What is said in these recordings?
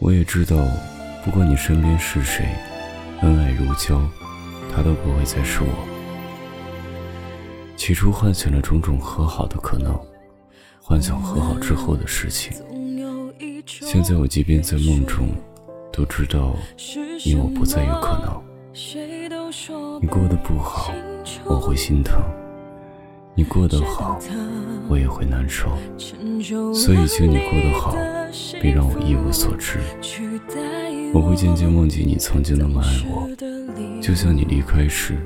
我也知道，不管你身边是谁，恩爱如胶，他都不会再是我。起初幻想了种种和好的可能，幻想和好之后的事情。现在我即便在梦中，都知道你我不再有可能。你过得不好，我会心疼；你过得好，我也会难受。所以，请你过得好，别让我一无所知。我会渐渐忘记你曾经那么爱我，就像你离开时，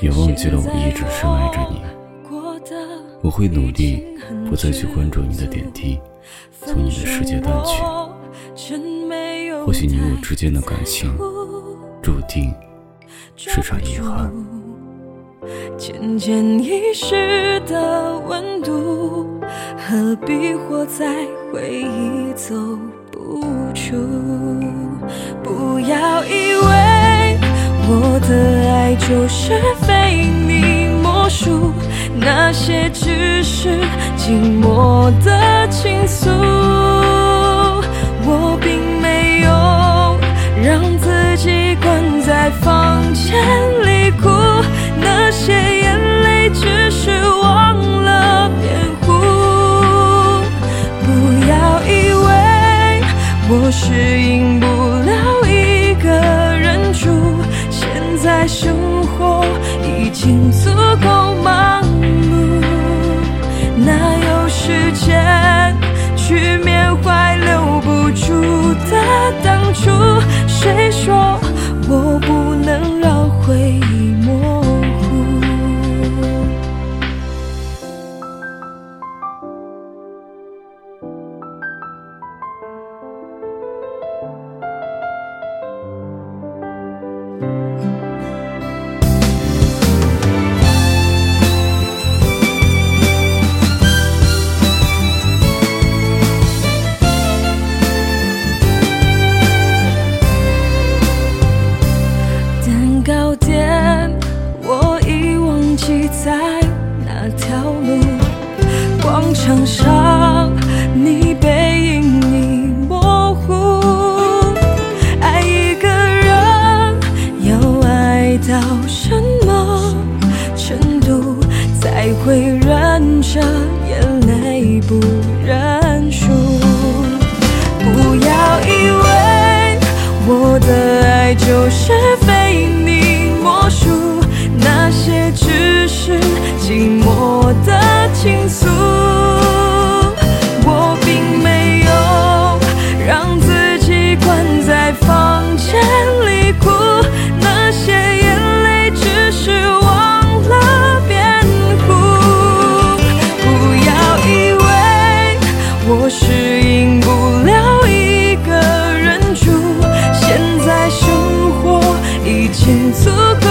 也忘记了我一直深爱着你。我会努力，不再去关注你的点滴，从你的世界淡去。或许你我之间的感情，注定。是场遗憾。渐渐遗失的温度，何必活在回忆走不出？不要以为我的爱就是非你莫属，那些只是寂寞的倾诉。我并没有让自己关在房间适应不了一个人住，现在生活已经足够忙碌，哪有时间去缅怀留不住的当初？谁说？我不在那条路广场上，你背影你模糊，爱一个人要爱到什么程度才会忍着眼泪不认输？不要以为我的爱就是非。倾诉，我并没有让自己关在房间里哭，那些眼泪只是忘了辩护。不要以为我适应不了一个人住，现在生活已经足够。